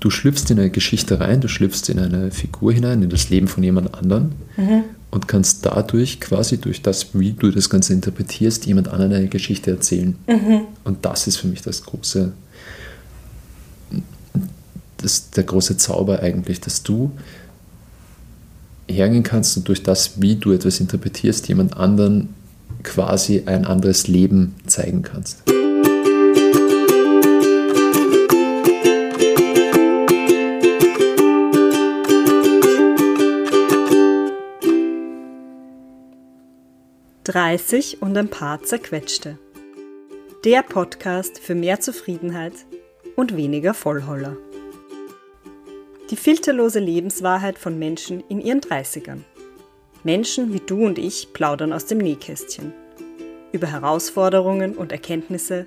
du schlüpfst in eine Geschichte rein, du schlüpfst in eine Figur hinein, in das Leben von jemand anderem mhm. und kannst dadurch quasi durch das, wie du das Ganze interpretierst, jemand anderen eine Geschichte erzählen. Mhm. Und das ist für mich das große, das, der große Zauber eigentlich, dass du hergehen kannst und durch das, wie du etwas interpretierst, jemand anderen quasi ein anderes Leben zeigen kannst. 30 und ein paar zerquetschte. Der Podcast für mehr Zufriedenheit und weniger Vollholler. Die filterlose Lebenswahrheit von Menschen in ihren 30ern. Menschen wie du und ich plaudern aus dem Nähkästchen. Über Herausforderungen und Erkenntnisse,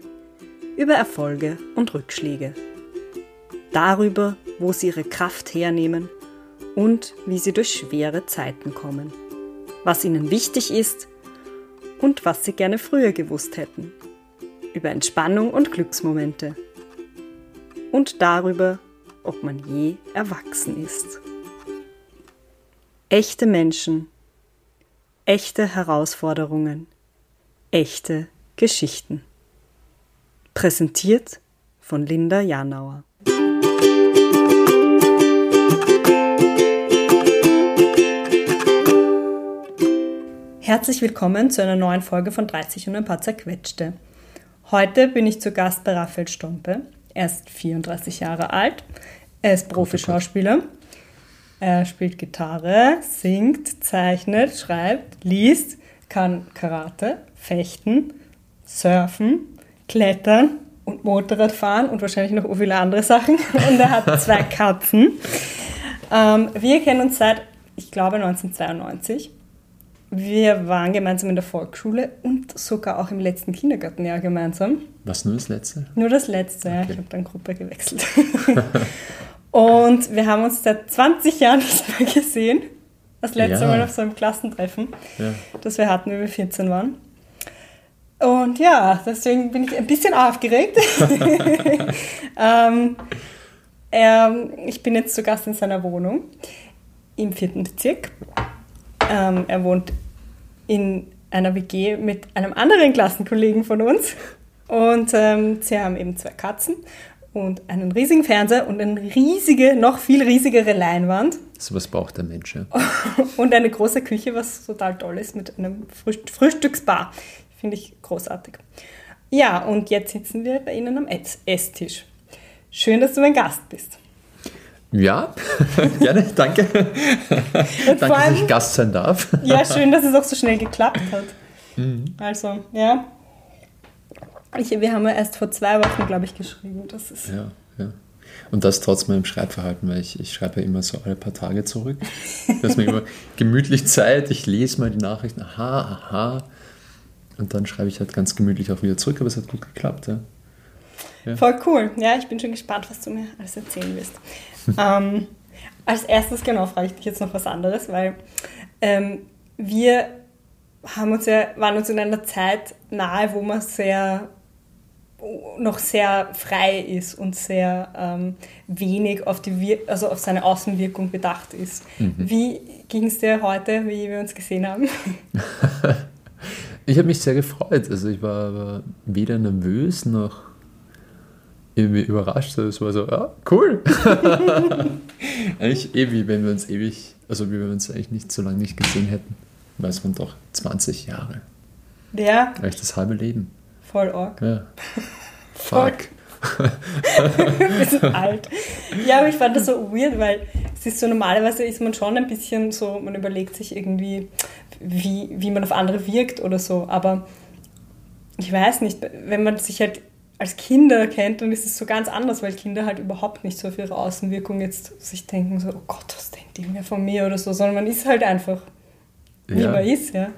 über Erfolge und Rückschläge. Darüber, wo sie ihre Kraft hernehmen und wie sie durch schwere Zeiten kommen. Was ihnen wichtig ist und was sie gerne früher gewusst hätten. Über Entspannung und Glücksmomente. Und darüber, ob man je erwachsen ist. Echte Menschen, echte Herausforderungen, echte Geschichten. Präsentiert von Linda Janauer. Herzlich willkommen zu einer neuen Folge von 30 und ein paar zerquetschte. Heute bin ich zu Gast bei Raphael Stompe. Er ist 34 Jahre alt. Er ist Profischauspieler. Er spielt Gitarre, singt, zeichnet, schreibt, liest, kann Karate, fechten, surfen, klettern und Motorrad fahren und wahrscheinlich noch viele andere Sachen. Und er hat zwei Katzen. Ähm, wir kennen uns seit, ich glaube, 1992. Wir waren gemeinsam in der Volksschule und sogar auch im letzten Kindergartenjahr gemeinsam. Was, nur das letzte? Nur das letzte, okay. ja. Ich habe dann Gruppe gewechselt. und wir haben uns seit 20 Jahren nicht mehr gesehen. Das letzte ja. Mal auf so einem Klassentreffen, ja. das wir hatten, wie wir 14 waren. Und ja, deswegen bin ich ein bisschen aufgeregt. ähm, er, ich bin jetzt zu Gast in seiner Wohnung im vierten Bezirk. Ähm, er wohnt in einer WG mit einem anderen Klassenkollegen von uns. Und ähm, sie haben eben zwei Katzen und einen riesigen Fernseher und eine riesige, noch viel riesigere Leinwand. So was braucht der Mensch, ja. und eine große Küche, was total toll ist, mit einem Frühst Frühstücksbar. Finde ich großartig. Ja, und jetzt sitzen wir bei Ihnen am Esstisch. Schön, dass du mein Gast bist. Ja, gerne, danke. danke, dass ich Gast sein darf. ja, schön, dass es auch so schnell geklappt hat. Mhm. Also, ja. Ich, wir haben ja erst vor zwei Wochen, glaube ich, geschrieben. Das ist ja, ja. Und das trotz meinem Schreibverhalten, weil ich, ich schreibe ja immer so alle paar Tage zurück. Dass mir immer gemütlich Zeit, ich lese mal die Nachrichten, aha, aha. Und dann schreibe ich halt ganz gemütlich auch wieder zurück, aber es hat gut geklappt, ja. Ja. Voll cool. Ja, ich bin schon gespannt, was du mir alles erzählen wirst. ähm, als erstes, genau, frage ich dich jetzt noch was anderes, weil ähm, wir haben uns ja, waren uns in einer Zeit nahe, wo man sehr noch sehr frei ist und sehr ähm, wenig auf, die Wir also auf seine Außenwirkung bedacht ist. Mhm. Wie ging es dir heute, wie wir uns gesehen haben? ich habe mich sehr gefreut. Also ich war, war weder nervös noch irgendwie überrascht. Es war so, ja, cool. eigentlich eh wie wenn wir uns ewig, also wie wenn wir uns eigentlich nicht so lange nicht gesehen hätten. Weil es waren doch 20 Jahre. Ja. Eigentlich das halbe Leben. Voll arg. Ja. Fuck. wir sind alt. Ja, aber ich fand das so weird, weil es ist so normalerweise ist man schon ein bisschen so, man überlegt sich irgendwie, wie, wie man auf andere wirkt oder so. Aber ich weiß nicht, wenn man sich halt als Kinder kennt, dann ist es so ganz anders, weil Kinder halt überhaupt nicht so auf ihre Außenwirkung jetzt sich denken, so, oh Gott, was denkt die mir von mir oder so, sondern man ist halt einfach, wie ja. man ist, ja.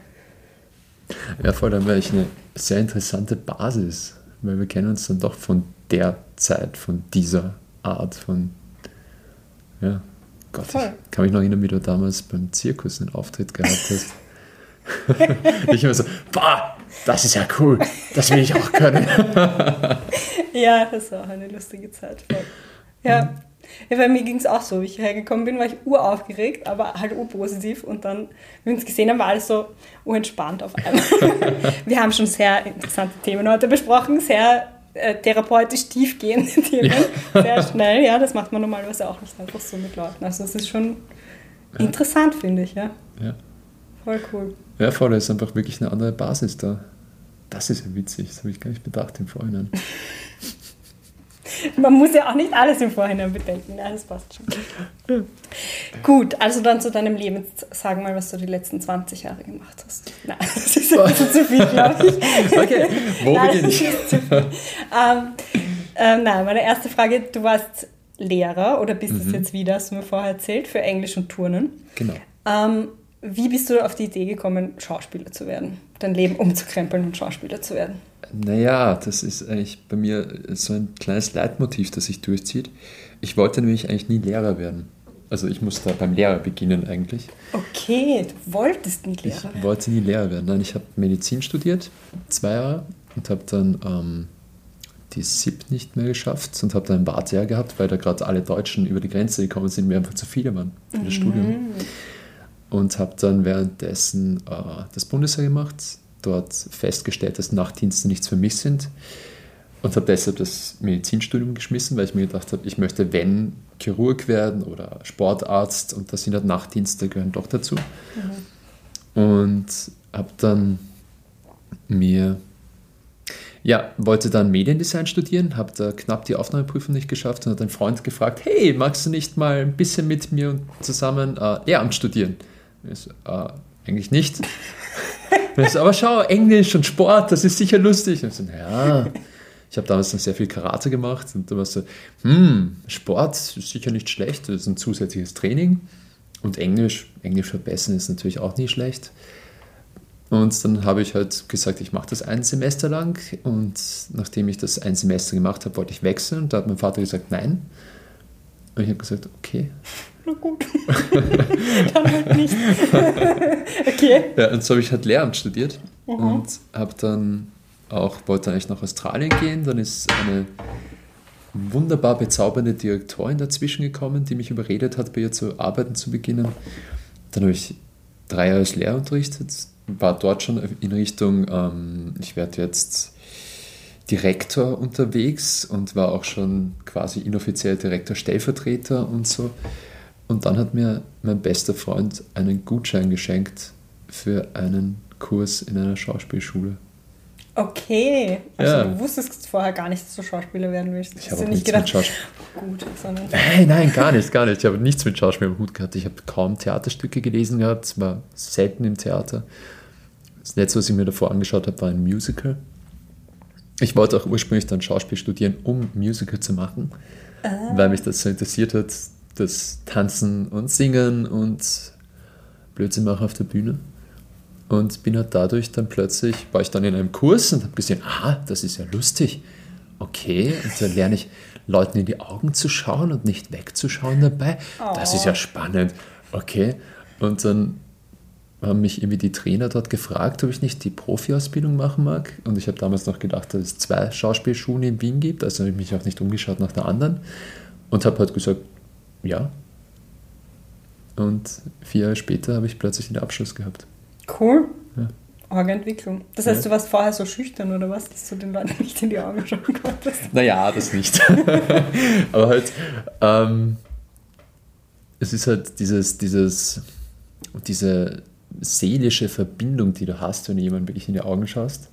Ja, vor allem wäre ich eine sehr interessante Basis, weil wir kennen uns dann doch von der Zeit, von dieser Art, von, ja, Gott, Voll. ich kann mich noch erinnern, wie du damals beim Zirkus einen Auftritt gehabt hast. ich immer so, boah, das ist ja cool, das will ich auch können. ja, das war auch eine lustige Zeit. Ja, Ja, bei mir ging es auch so. Wie ich hergekommen bin, war ich uraufgeregt, aber halt urpositiv. Und dann, wie wir uns gesehen haben, war alles so urentspannt auf einmal. wir haben schon sehr interessante Themen heute besprochen, sehr äh, therapeutisch tiefgehende Themen. Ja. Sehr schnell, ja, das macht man normalerweise auch nicht einfach so mit Leuten. Also es ist schon ja. interessant, finde ich, ja. Ja. Voll cool. Ja, voll, da ist einfach wirklich eine andere Basis da. Das ist ja witzig, das habe ich gar nicht bedacht im Vorhinein. Man muss ja auch nicht alles im Vorhinein bedenken. Nein, das passt schon. Gut, also dann zu deinem Leben. Sag mal, was du die letzten 20 Jahre gemacht hast. Nein, das ist ein bisschen zu viel, glaube ich. Okay, wo beginne ich? Ähm, ähm, nein, meine erste Frage, du warst Lehrer oder bist es mhm. jetzt wieder, hast du mir vorher erzählt, für Englisch und Turnen. Genau. Ähm, wie bist du auf die Idee gekommen, Schauspieler zu werden? Dein Leben umzukrempeln und Schauspieler zu werden? Naja, das ist eigentlich bei mir so ein kleines Leitmotiv, das sich durchzieht. Ich wollte nämlich eigentlich nie Lehrer werden. Also ich musste beim Lehrer beginnen eigentlich. Okay, du wolltest nie Lehrer werden. Ich wollte nie Lehrer werden. Nein, ich habe Medizin studiert, zwei Jahre, und habe dann ähm, die SIP nicht mehr geschafft und habe dann ein Wartejahr gehabt, weil da gerade alle Deutschen über die Grenze gekommen sind, mir einfach zu viele waren für das mhm. Studium. Und habe dann währenddessen äh, das Bundesheer gemacht, dort festgestellt, dass Nachtdienste nichts für mich sind und habe deshalb das Medizinstudium geschmissen, weil ich mir gedacht habe, ich möchte, wenn Chirurg werden oder Sportarzt und das sind halt Nachtdienste, gehören doch dazu. Mhm. Und habe dann mir, ja, wollte dann Mediendesign studieren, habe da knapp die Aufnahmeprüfung nicht geschafft und hat ein Freund gefragt, hey, magst du nicht mal ein bisschen mit mir zusammen äh, Lehramt studieren? Ich so, äh, eigentlich nicht. so, aber schau, Englisch und Sport, das ist sicher lustig. Und so, ja, ich habe damals dann sehr viel Karate gemacht und da war so, hm, Sport ist sicher nicht schlecht, das ist ein zusätzliches Training. Und Englisch, Englisch verbessern ist natürlich auch nicht schlecht. Und dann habe ich halt gesagt, ich mache das ein Semester lang. Und nachdem ich das ein Semester gemacht habe, wollte ich wechseln. Und da hat mein Vater gesagt, nein. Und ich habe gesagt, okay. Na gut. dann halt nicht. okay. Ja, und so habe ich halt Lehramt studiert mhm. und habe dann auch, wollte eigentlich nach Australien gehen. Dann ist eine wunderbar bezaubernde Direktorin dazwischen gekommen, die mich überredet hat, bei ihr zu arbeiten zu beginnen. Dann habe ich drei Jahre als Lehrer unterrichtet, war dort schon in Richtung, ähm, ich werde jetzt Direktor unterwegs und war auch schon quasi inoffiziell Direktor-Stellvertreter und so. Und dann hat mir mein bester Freund einen Gutschein geschenkt für einen Kurs in einer Schauspielschule. Okay, also ja. du wusstest vorher gar nicht, dass du Schauspieler werden willst. Ich habe auch nichts gedacht, mit Schauspiel. Gut, sondern nein, nein, gar nicht, gar nicht. Ich habe nichts mit Schauspiel im Hut gehabt. Ich habe kaum Theaterstücke gelesen gehabt, war selten im Theater. Das letzte, was ich mir davor angeschaut habe, war ein Musical. Ich wollte auch ursprünglich dann Schauspiel studieren, um Musical zu machen, ah. weil mich das so interessiert hat, das Tanzen und Singen und Blödsinn machen auf der Bühne. Und bin halt dadurch dann plötzlich, war ich dann in einem Kurs und habe gesehen, ah, das ist ja lustig. Okay, und dann lerne ich Leuten in die Augen zu schauen und nicht wegzuschauen dabei. Oh. Das ist ja oh. spannend. Okay, und dann haben mich irgendwie die Trainer dort gefragt, ob ich nicht die Profi-Ausbildung machen mag. Und ich habe damals noch gedacht, dass es zwei Schauspielschulen in Wien gibt. Also habe ich mich auch nicht umgeschaut nach der anderen. Und habe halt gesagt, ja. Und vier Jahre später habe ich plötzlich den Abschluss gehabt. Cool. Ja. Arge Entwicklung. Das heißt, ja. du warst vorher so schüchtern oder was, dass du den Leuten nicht in die Augen schauen konntest? Naja, das nicht. Aber halt, ähm, es ist halt dieses, dieses, diese seelische Verbindung, die du hast, wenn du jemandem wirklich in die Augen schaust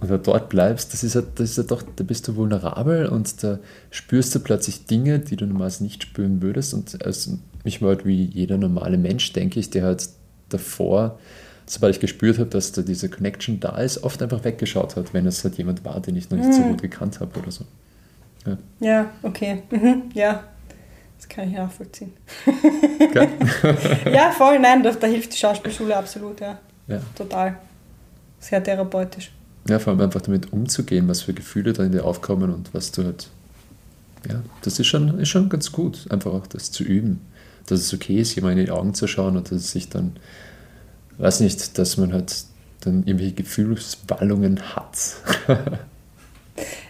und du dort bleibst, das ist ja, das ist ja doch, da bist du vulnerabel und da spürst du plötzlich Dinge, die du normalerweise nicht spüren würdest. Und also ich war halt wie jeder normale Mensch, denke ich, der halt davor, sobald ich gespürt habe, dass da diese Connection da ist, oft einfach weggeschaut hat, wenn es halt jemand war, den ich noch nicht mhm. so gut gekannt habe oder so. Ja, ja okay. Mhm. Ja, das kann ich nachvollziehen. Okay. ja, voll, nein, da, da, hilft die Schauspielschule absolut, ja. ja. Total. Sehr therapeutisch. Ja, vor allem einfach damit umzugehen, was für Gefühle da in dir aufkommen und was du halt. Ja, das ist schon, ist schon ganz gut, einfach auch das zu üben. Dass es okay ist, jemand in die Augen zu schauen und dass es sich dann, weiß nicht, dass man halt dann irgendwelche Gefühlswallungen hat.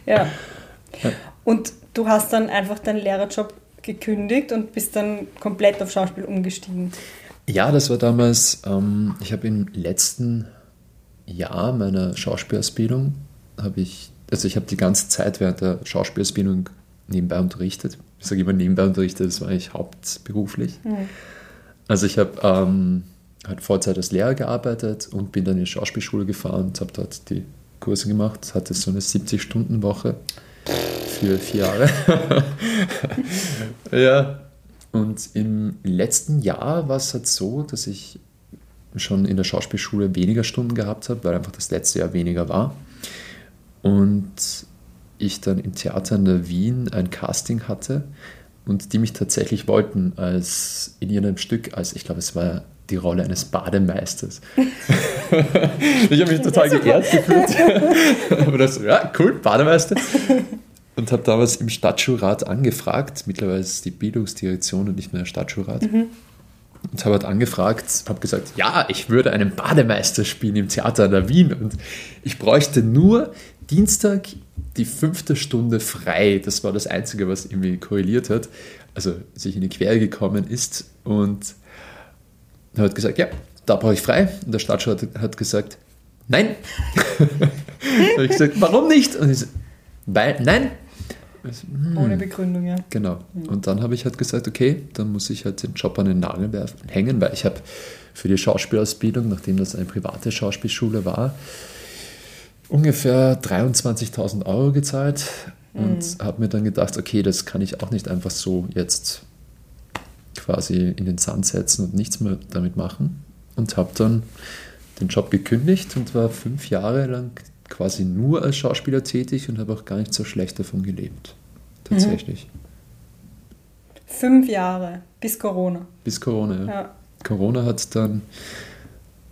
ja. ja. Und du hast dann einfach deinen Lehrerjob gekündigt und bist dann komplett auf Schauspiel umgestiegen. Ja, das war damals, ähm, ich habe im letzten Jahr meiner Schauspielausbildung, habe ich, also ich habe die ganze Zeit während der Schauspielausbildung nebenbei unterrichtet. Ich sage immer nebenbei unterrichtet, das war eigentlich hauptberuflich. Mhm. Also ich habe ähm, halt Vollzeit als Lehrer gearbeitet und bin dann in die Schauspielschule gefahren und habe dort die Kurse gemacht, hatte so eine 70-Stunden-Woche für vier Jahre. ja, und im letzten Jahr war es halt so, dass ich schon in der Schauspielschule weniger Stunden gehabt habe, weil einfach das letzte Jahr weniger war. Und ich dann im Theater in der Wien ein Casting hatte und die mich tatsächlich wollten als in ihrem Stück, als ich glaube, es war die Rolle eines Bademeisters. ich habe mich total geehrt gefühlt. Aber das, ja, cool, Bademeister. Und habe damals im Stadtschulrat angefragt, mittlerweile ist die Bildungsdirektion und nicht mehr der Stadtschulrat. Mhm. Und habe halt angefragt, habe gesagt, ja, ich würde einen Bademeister spielen im Theater in der Wien und ich bräuchte nur Dienstag die fünfte Stunde frei. Das war das Einzige, was irgendwie korreliert hat, also sich in die Quere gekommen ist. Und er hat gesagt, ja, da brauche ich frei. Und der Stadtschulrat hat gesagt, nein. da habe ich gesagt, warum nicht? Und ich so, weil, nein. Hm. Ohne Begründung, ja. Genau. Hm. Und dann habe ich halt gesagt, okay, dann muss ich halt den Job an den Nagel werfen, hängen, weil ich habe für die Schauspielausbildung, nachdem das eine private Schauspielschule war, ungefähr 23.000 Euro gezahlt und mhm. habe mir dann gedacht, okay, das kann ich auch nicht einfach so jetzt quasi in den Sand setzen und nichts mehr damit machen und habe dann den Job gekündigt und war fünf Jahre lang quasi nur als Schauspieler tätig und habe auch gar nicht so schlecht davon gelebt. Tatsächlich. Mhm. Fünf Jahre bis Corona. Bis Corona, ja. ja. Corona hat dann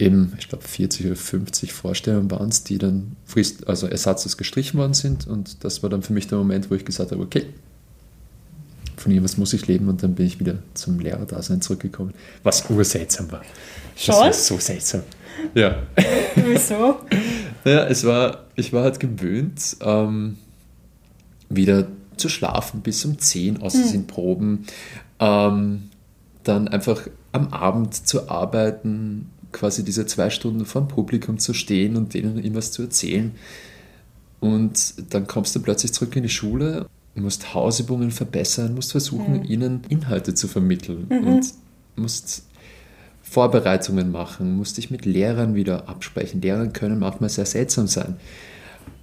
eben, ich glaube, 40 oder 50 Vorstellungen waren es, die dann frist, also ersatzlos gestrichen worden sind. Und das war dann für mich der Moment, wo ich gesagt habe, okay, von irgendwas muss ich leben und dann bin ich wieder zum Lehrerdasein zurückgekommen. Was urseltsam war. Schon? Das war so seltsam. Ja. Wieso? ja, es war, ich war halt gewöhnt, ähm, wieder zu schlafen bis um 10, außer hm. sind Proben. Ähm, dann einfach am Abend zu arbeiten, quasi diese zwei Stunden vor dem Publikum zu stehen und denen irgendwas zu erzählen. Und dann kommst du plötzlich zurück in die Schule, musst Hausübungen verbessern, musst versuchen, mhm. ihnen Inhalte zu vermitteln mhm. und musst Vorbereitungen machen, musst dich mit Lehrern wieder absprechen. Lehrer können manchmal sehr seltsam sein.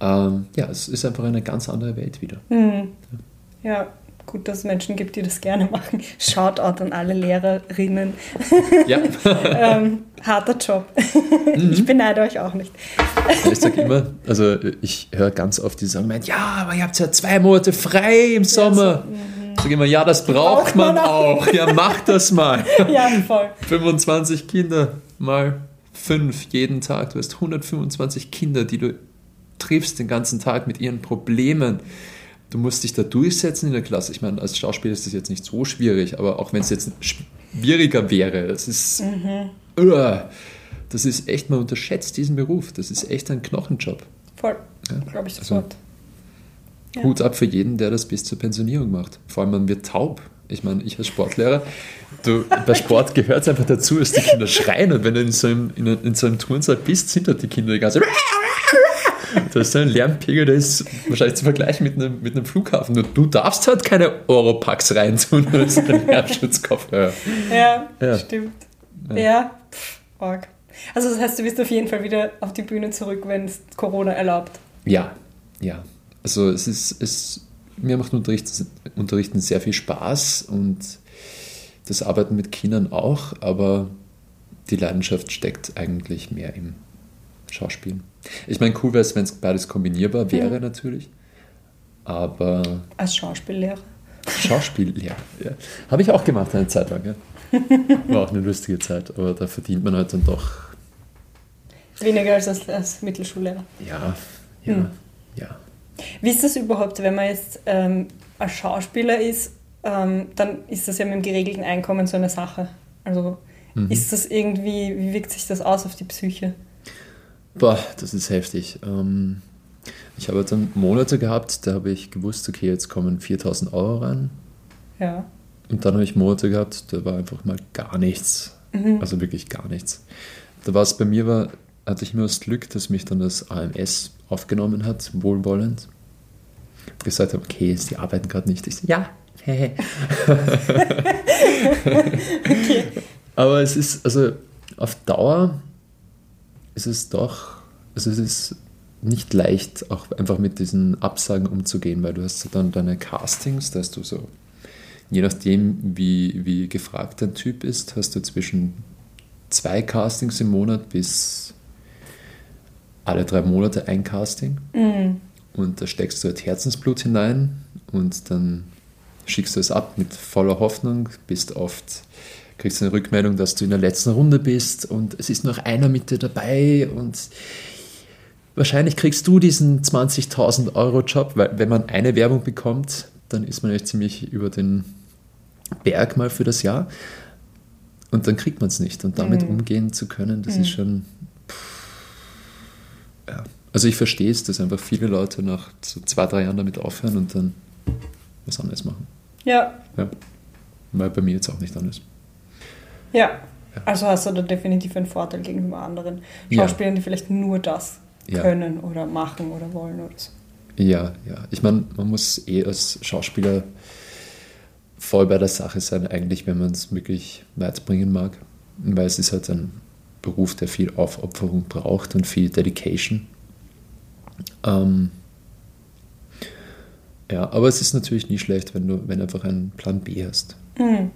Ähm, ja, es ist einfach eine ganz andere Welt wieder. Mhm. Ja. ja gut, dass es Menschen gibt, die das gerne machen. Shoutout an alle Lehrerinnen. Ja. ähm, harter Job. Mhm. Ich beneide euch auch nicht. ich sage immer, also ich höre ganz oft die sagen, ja, aber ihr habt ja zwei Monate frei im Sommer. Ja, so, mhm. sage immer, ja, das braucht, braucht man, man auch. auch. Ja, mach das mal. Ja, voll. 25 Kinder mal fünf jeden Tag. Du hast 125 Kinder, die du triffst den ganzen Tag mit ihren Problemen du musst dich da durchsetzen in der Klasse. Ich meine, als Schauspieler ist das jetzt nicht so schwierig, aber auch wenn es jetzt schwieriger wäre, das ist, mhm. uh, das ist echt, man unterschätzt diesen Beruf. Das ist echt ein Knochenjob. Voll, ja? glaube ich sofort. Also, ja. Hut ab für jeden, der das bis zur Pensionierung macht. Vor allem, man wird taub. Ich meine, ich als Sportlehrer, du, bei Sport gehört es einfach dazu, dass die Kinder schreien. Und wenn du in so einem, in, in so einem Turnsaal bist, sind dort die Kinder die ganze das ist ein Lärmpegel, der ist wahrscheinlich zu vergleichen mit einem, mit einem Flughafen. Nur du darfst halt keine Europax reintun, das ist ein Lärmschutzkopfhörer. Ja, ja, stimmt. Ja, ja pff, arg. Also das heißt, du bist auf jeden Fall wieder auf die Bühne zurück, wenn es Corona erlaubt. Ja, ja. Also es ist, es, mir macht Unterrichten, Unterrichten sehr viel Spaß und das Arbeiten mit Kindern auch, aber die Leidenschaft steckt eigentlich mehr im Schauspielen. Ich meine, cool wäre es, wenn es beides kombinierbar wäre, mhm. natürlich. Aber. Als Schauspiellehrer. Schauspiellehrer, ja. Habe ich auch gemacht eine Zeit lang, ja. War auch eine lustige Zeit, aber da verdient man halt dann doch. Weniger als als, als Mittelschullehrer. Ja, ja, hm. ja. Wie ist das überhaupt, wenn man jetzt ähm, als Schauspieler ist, ähm, dann ist das ja mit dem geregelten Einkommen so eine Sache. Also mhm. ist das irgendwie, wie wirkt sich das aus auf die Psyche? Boah, das ist heftig. Ähm, ich habe dann Monate gehabt, da habe ich gewusst, okay, jetzt kommen 4000 Euro rein. Ja. Und dann habe ich Monate gehabt, da war einfach mal gar nichts. Mhm. Also wirklich gar nichts. Da war es bei mir, war, hatte ich nur das Glück, dass mich dann das AMS aufgenommen hat, wohlwollend. Gesagt habe, okay, sie arbeiten gerade nicht. Ich so, ja, okay. Aber es ist, also auf Dauer ist es doch, also es ist nicht leicht, auch einfach mit diesen Absagen umzugehen, weil du hast dann deine Castings, da hast du so, je nachdem, wie, wie gefragt dein Typ ist, hast du zwischen zwei Castings im Monat bis alle drei Monate ein Casting. Mhm. Und da steckst du halt Herzensblut hinein und dann schickst du es ab mit voller Hoffnung, bist oft, kriegst eine Rückmeldung, dass du in der letzten Runde bist und es ist noch einer mit dir dabei und wahrscheinlich kriegst du diesen 20.000 Euro Job, weil wenn man eine Werbung bekommt, dann ist man echt ziemlich über den Berg mal für das Jahr und dann kriegt man es nicht und damit mhm. umgehen zu können, das mhm. ist schon ja. Also ich verstehe es, dass einfach viele Leute nach so zwei, drei Jahren damit aufhören und dann was anderes machen. Ja. ja. Weil bei mir jetzt auch nicht anders. Ja. ja. Also hast du da definitiv einen Vorteil gegenüber anderen Schauspielern, ja. die vielleicht nur das können oder machen oder wollen oder so. Ja, ja. Ich meine, man muss eh als Schauspieler voll bei der Sache sein, eigentlich, wenn man es wirklich weit bringen mag. Weil es ist halt ein Beruf, der viel Aufopferung braucht und viel Dedication. Ähm, ja, aber es ist natürlich nie schlecht, wenn du wenn einfach einen Plan B hast. Mhm.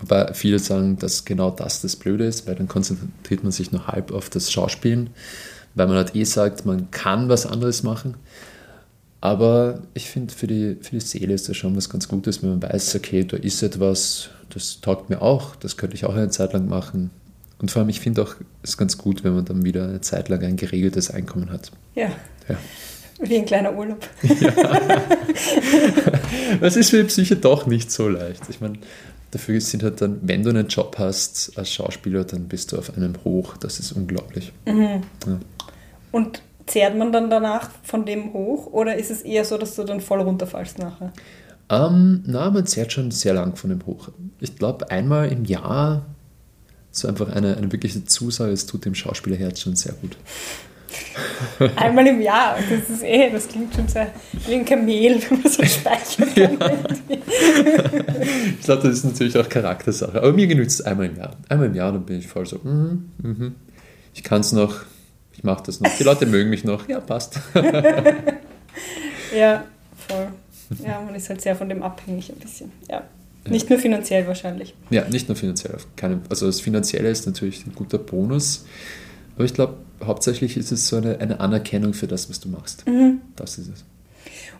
Wobei viele sagen, dass genau das das Blöde ist, weil dann konzentriert man sich nur halb auf das Schauspielen, weil man halt eh sagt, man kann was anderes machen. Aber ich finde, für die, für die Seele ist das schon was ganz Gutes, wenn man weiß, okay, da ist etwas, das taugt mir auch, das könnte ich auch eine Zeit lang machen. Und vor allem, ich finde auch, es ist ganz gut, wenn man dann wieder eine Zeit lang ein geregeltes Einkommen hat. Ja. ja. Wie ein kleiner Urlaub. Ja. Das ist für die Psyche doch nicht so leicht. Ich meine, dafür sind halt dann, wenn du einen Job hast als Schauspieler, dann bist du auf einem Hoch. Das ist unglaublich. Mhm. Ja. Und zehrt man dann danach von dem hoch oder ist es eher so, dass du dann voll runterfallst nachher? Ähm, na, man zehrt schon sehr lang von dem hoch. Ich glaube, einmal im Jahr so einfach eine, eine wirkliche Zusage, es tut dem Schauspielerherz schon sehr gut. Einmal im Jahr, das ist eh, das klingt schon sehr wie ein Kamel, wenn man so speichert. Ja. ich glaube, das ist natürlich auch Charaktersache. Aber mir genügt es einmal im Jahr. Einmal im Jahr, dann bin ich voll so, mm, mm, ich kann es noch, ich mache das noch. Die Leute mögen mich noch, ja, passt. ja, voll. Ja, man ist halt sehr von dem abhängig ein bisschen. Ja. Nicht nur finanziell wahrscheinlich. Ja, nicht nur finanziell. Also das Finanzielle ist natürlich ein guter Bonus, aber ich glaube, hauptsächlich ist es so eine, eine Anerkennung für das, was du machst. Mhm. Das ist es.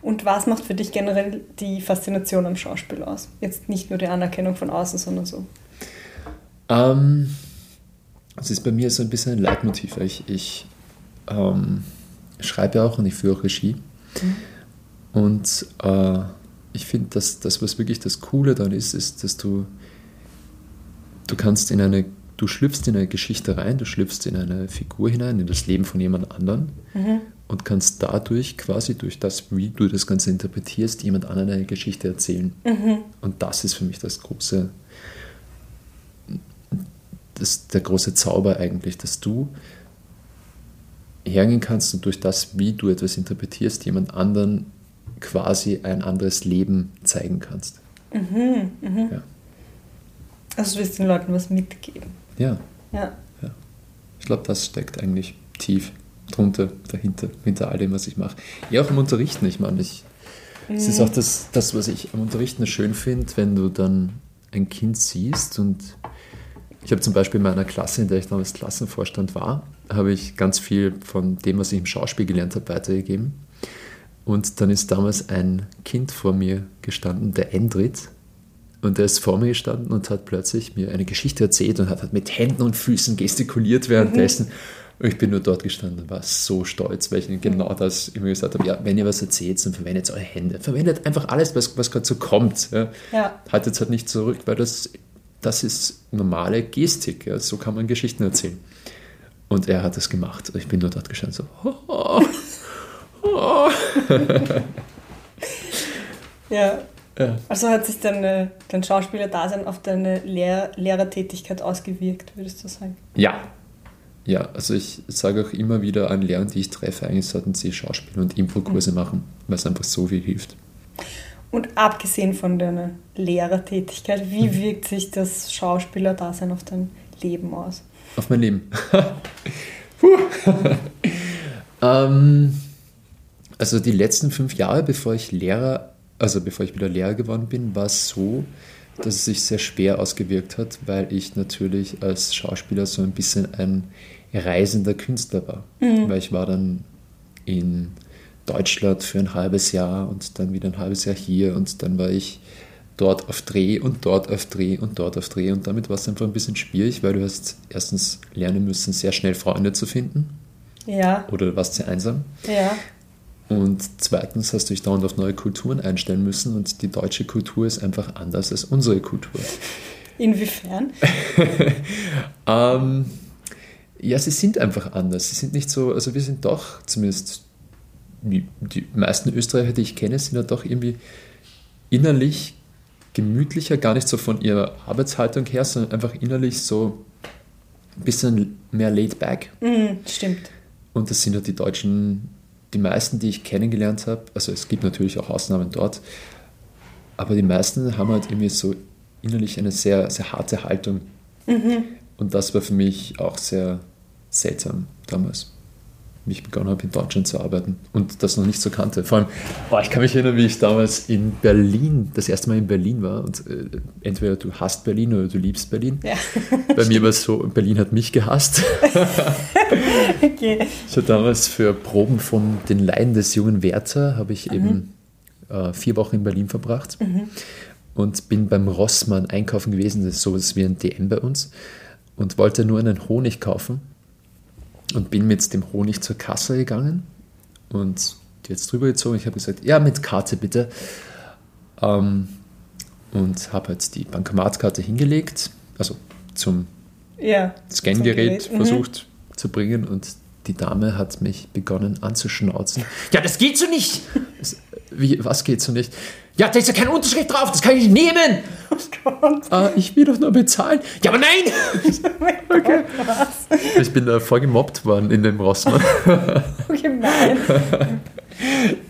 Und was macht für dich generell die Faszination am Schauspiel aus? Jetzt nicht nur die Anerkennung von außen, sondern so. Ähm, es ist bei mir so ein bisschen ein Leitmotiv. Ich, ich ähm, schreibe auch und ich führe auch Regie. Mhm. Und äh, ich finde, dass das, was wirklich das Coole dann ist, ist, dass du, du kannst in eine, du schlüpfst in eine Geschichte rein, du schlüpfst in eine Figur hinein, in das Leben von jemand anderem mhm. und kannst dadurch quasi durch das, wie du das Ganze interpretierst, jemand anderen eine Geschichte erzählen. Mhm. Und das ist für mich das große, das, der große Zauber eigentlich, dass du hergehen kannst und durch das, wie du etwas interpretierst, jemand anderen quasi ein anderes Leben zeigen kannst. Mhm, mhm. Ja. Also du willst den Leuten was mitgeben. Ja. ja. ja. Ich glaube, das steckt eigentlich tief drunter, dahinter, hinter all dem, was ich mache. Ja, auch im Unterrichten. Ich meine, ich, mhm. es ist auch das, das, was ich am Unterrichten schön finde, wenn du dann ein Kind siehst und ich habe zum Beispiel in meiner Klasse, in der ich damals Klassenvorstand war, habe ich ganz viel von dem, was ich im Schauspiel gelernt habe, weitergegeben. Und dann ist damals ein Kind vor mir gestanden, der Endrit. Und der ist vor mir gestanden und hat plötzlich mir eine Geschichte erzählt und hat, hat mit Händen und Füßen gestikuliert währenddessen. Mhm. Und ich bin nur dort gestanden und war so stolz, weil ich ihnen genau das immer gesagt habe. Ja, wenn ihr was erzählt, dann verwendet eure Hände. Verwendet einfach alles, was, was gerade so kommt. Ja. Ja. Haltet es halt nicht zurück, weil das, das ist normale Gestik. Ja. So kann man Geschichten erzählen. Und er hat das gemacht. Und ich bin nur dort gestanden so. Oh. ja, Ja. Also hat sich deine, dein Schauspieler-Dasein auf deine Lehr Lehrertätigkeit ausgewirkt, würdest du sagen? Ja. Ja, also ich sage auch immer wieder an Lehrern, die ich treffe, eigentlich sollten sie Schauspiel- und Impro-Kurse mhm. machen, weil es einfach so viel hilft. Und abgesehen von deiner Lehrertätigkeit, wie mhm. wirkt sich das Schauspieler-Dasein auf dein Leben aus? Auf mein Leben. ähm, also die letzten fünf Jahre, bevor ich Lehrer, also bevor ich wieder Lehrer geworden bin, war es so, dass es sich sehr schwer ausgewirkt hat, weil ich natürlich als Schauspieler so ein bisschen ein reisender Künstler war. Mhm. Weil ich war dann in Deutschland für ein halbes Jahr und dann wieder ein halbes Jahr hier und dann war ich dort auf Dreh und dort auf Dreh und dort auf Dreh und damit war es einfach ein bisschen schwierig, weil du hast erstens lernen müssen, sehr schnell Freunde zu finden. Ja. Oder du warst sehr einsam. Ja. Und zweitens hast du dich dauernd auf neue Kulturen einstellen müssen und die deutsche Kultur ist einfach anders als unsere Kultur. Inwiefern? ähm, ja, sie sind einfach anders. Sie sind nicht so, also wir sind doch, zumindest die, meisten Österreicher, die ich kenne, sind ja doch irgendwie innerlich gemütlicher, gar nicht so von ihrer Arbeitshaltung her, sondern einfach innerlich so ein bisschen mehr laid back. Mhm, stimmt. Und das sind ja die Deutschen die meisten, die ich kennengelernt habe, also es gibt natürlich auch Ausnahmen dort, aber die meisten haben halt irgendwie so innerlich eine sehr, sehr harte Haltung. Mhm. Und das war für mich auch sehr seltsam damals, wie ich begonnen habe, in Deutschland zu arbeiten und das noch nicht so kannte. Vor allem, oh, ich kann mich erinnern, wie ich damals in Berlin, das erste Mal in Berlin war und äh, entweder du hasst Berlin oder du liebst Berlin. Ja. Bei mir war es so, Berlin hat mich gehasst. okay. Ich habe damals für Proben von Den Leiden des jungen Werther, habe ich mhm. eben äh, vier Wochen in Berlin verbracht mhm. und bin beim Rossmann einkaufen gewesen, das ist sowas wie ein DM bei uns, und wollte nur einen Honig kaufen und bin mit dem Honig zur Kasse gegangen und jetzt drüber gezogen. Ich habe gesagt, ja, mit Karte bitte. Ähm, und habe jetzt die Bankomatkarte hingelegt, also zum ja, Scangerät mhm. versucht mhm. zu bringen und die Dame hat mich begonnen anzuschnauzen. Ja, das geht so nicht! Wie, was geht so nicht? Ja, da ist ja kein Unterschrift drauf, das kann ich nicht nehmen! Oh Gott. Ah, ich will doch nur bezahlen. Ja, aber nein! Okay. Ich bin da voll gemobbt worden in dem Rossmann. Okay, nein.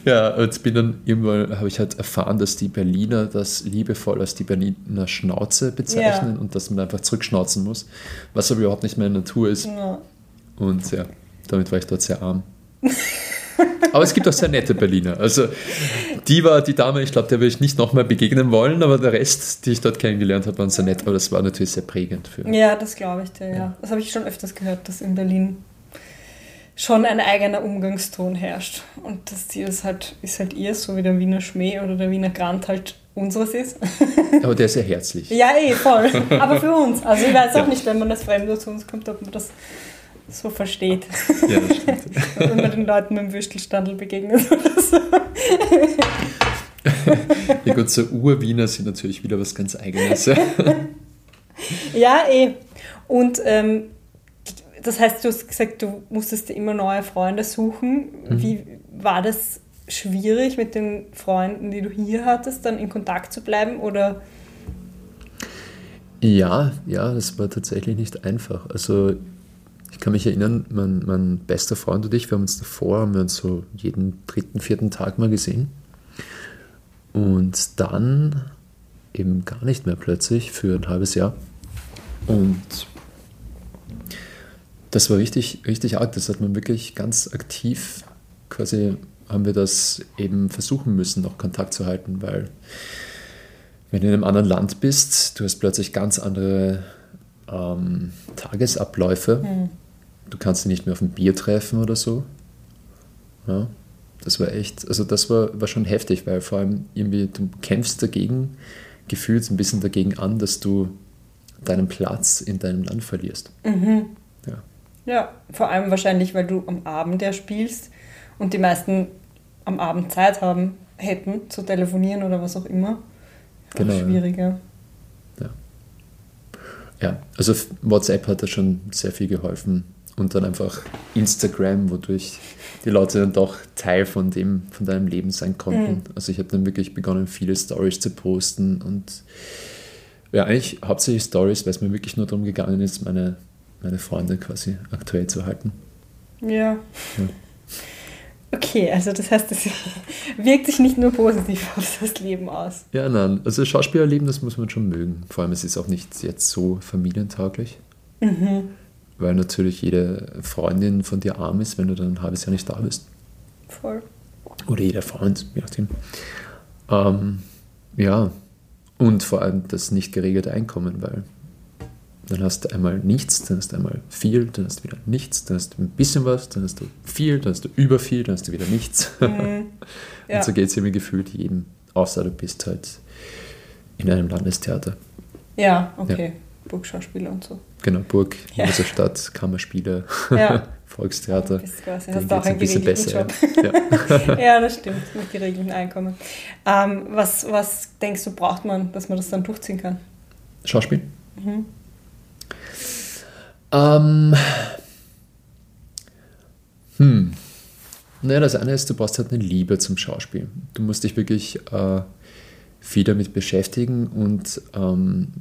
Ja, und bin dann irgendwann, habe ich halt erfahren, dass die Berliner das liebevoll als die Berliner Schnauze bezeichnen ja. und dass man einfach zurückschnauzen muss, was aber überhaupt nicht meine Natur ist. Ja. Und ja, damit war ich dort sehr arm. aber es gibt auch sehr nette Berliner. Also die war die Dame, ich glaube, der würde ich nicht nochmal begegnen wollen, aber der Rest, die ich dort kennengelernt habe, waren sehr nett. Aber das war natürlich sehr prägend für. Ja, das glaube ich dir, ja. ja. Das habe ich schon öfters gehört, dass in Berlin schon ein eigener Umgangston herrscht. Und das Ziel ist halt, ist halt ihr, so wie der Wiener Schmäh oder der Wiener Grant halt unseres ist. Aber der ist ja herzlich. Ja, eh, voll. Aber für uns. Also ich weiß auch nicht, wenn man das Fremde zu uns kommt, ob man das so versteht. Ja, das stimmt. wenn man den Leuten mit dem Würstelstandel begegnet oder so. ja gut, so Urwiener sind natürlich wieder was ganz Eigenes. ja, eh. Und ähm, das heißt, du hast gesagt, du musstest dir immer neue Freunde suchen. Mhm. Wie war das schwierig, mit den Freunden, die du hier hattest, dann in Kontakt zu bleiben? Oder? Ja, ja, das war tatsächlich nicht einfach. Also ich kann mich erinnern, mein, mein bester Freund und ich, wir haben uns davor, haben wir uns so jeden dritten, vierten Tag mal gesehen. Und dann eben gar nicht mehr plötzlich für ein halbes Jahr. Und das war richtig, richtig arg. Das hat man wirklich ganz aktiv quasi haben wir das eben versuchen müssen, noch Kontakt zu halten, weil wenn du in einem anderen Land bist, du hast plötzlich ganz andere ähm, Tagesabläufe. Mhm. Du kannst dich nicht mehr auf ein Bier treffen oder so. Ja, das war echt, also das war, war schon heftig, weil vor allem irgendwie du kämpfst dagegen, gefühlt ein bisschen dagegen an, dass du deinen Platz in deinem Land verlierst. Mhm. Ja, vor allem wahrscheinlich, weil du am Abend ja spielst und die meisten am Abend Zeit haben hätten zu telefonieren oder was auch immer. Genau. Schwieriger. Ja. ja, also WhatsApp hat da schon sehr viel geholfen und dann einfach Instagram, wodurch die Leute dann doch Teil von dem, von deinem Leben sein konnten. Mhm. Also ich habe dann wirklich begonnen, viele Stories zu posten und ja, eigentlich hauptsächlich Stories, weil es mir wirklich nur darum gegangen ist, meine, meine Freunde quasi aktuell zu halten. Ja. ja. Okay, also das heißt, es wirkt sich nicht nur positiv auf das Leben aus. Ja, nein. Also Schauspielerleben, das muss man schon mögen. Vor allem, es ist auch nicht jetzt so familientauglich. Mhm. Weil natürlich jede Freundin von dir arm ist, wenn du dann ein halbes Jahr nicht da bist. Voll. Oder jeder Freund, je nachdem. Ähm, ja, und vor allem das nicht geregelte Einkommen, weil dann hast du einmal nichts, dann hast du einmal viel, dann hast du wieder nichts, dann hast du ein bisschen was, dann hast du viel, dann hast du über viel, dann hast du wieder nichts. Mhm. Ja. Und so geht es irgendwie gefühlt jedem, außer du bist halt in einem Landestheater. Ja, okay. Ja. Burgschauspieler und so. Genau, Burg, ja. Stadt, Kammerspiele, ja. Volkstheater. Du quasi, hast auch ein bisschen besser. Ja. ja. das stimmt, mit geregelten Einkommen. Ähm, was, was denkst du, braucht man, dass man das dann durchziehen kann? Schauspiel? Mhm. Ähm, hm. Naja, das eine ist, du brauchst halt eine Liebe zum Schauspiel. Du musst dich wirklich äh, viel damit beschäftigen und ähm,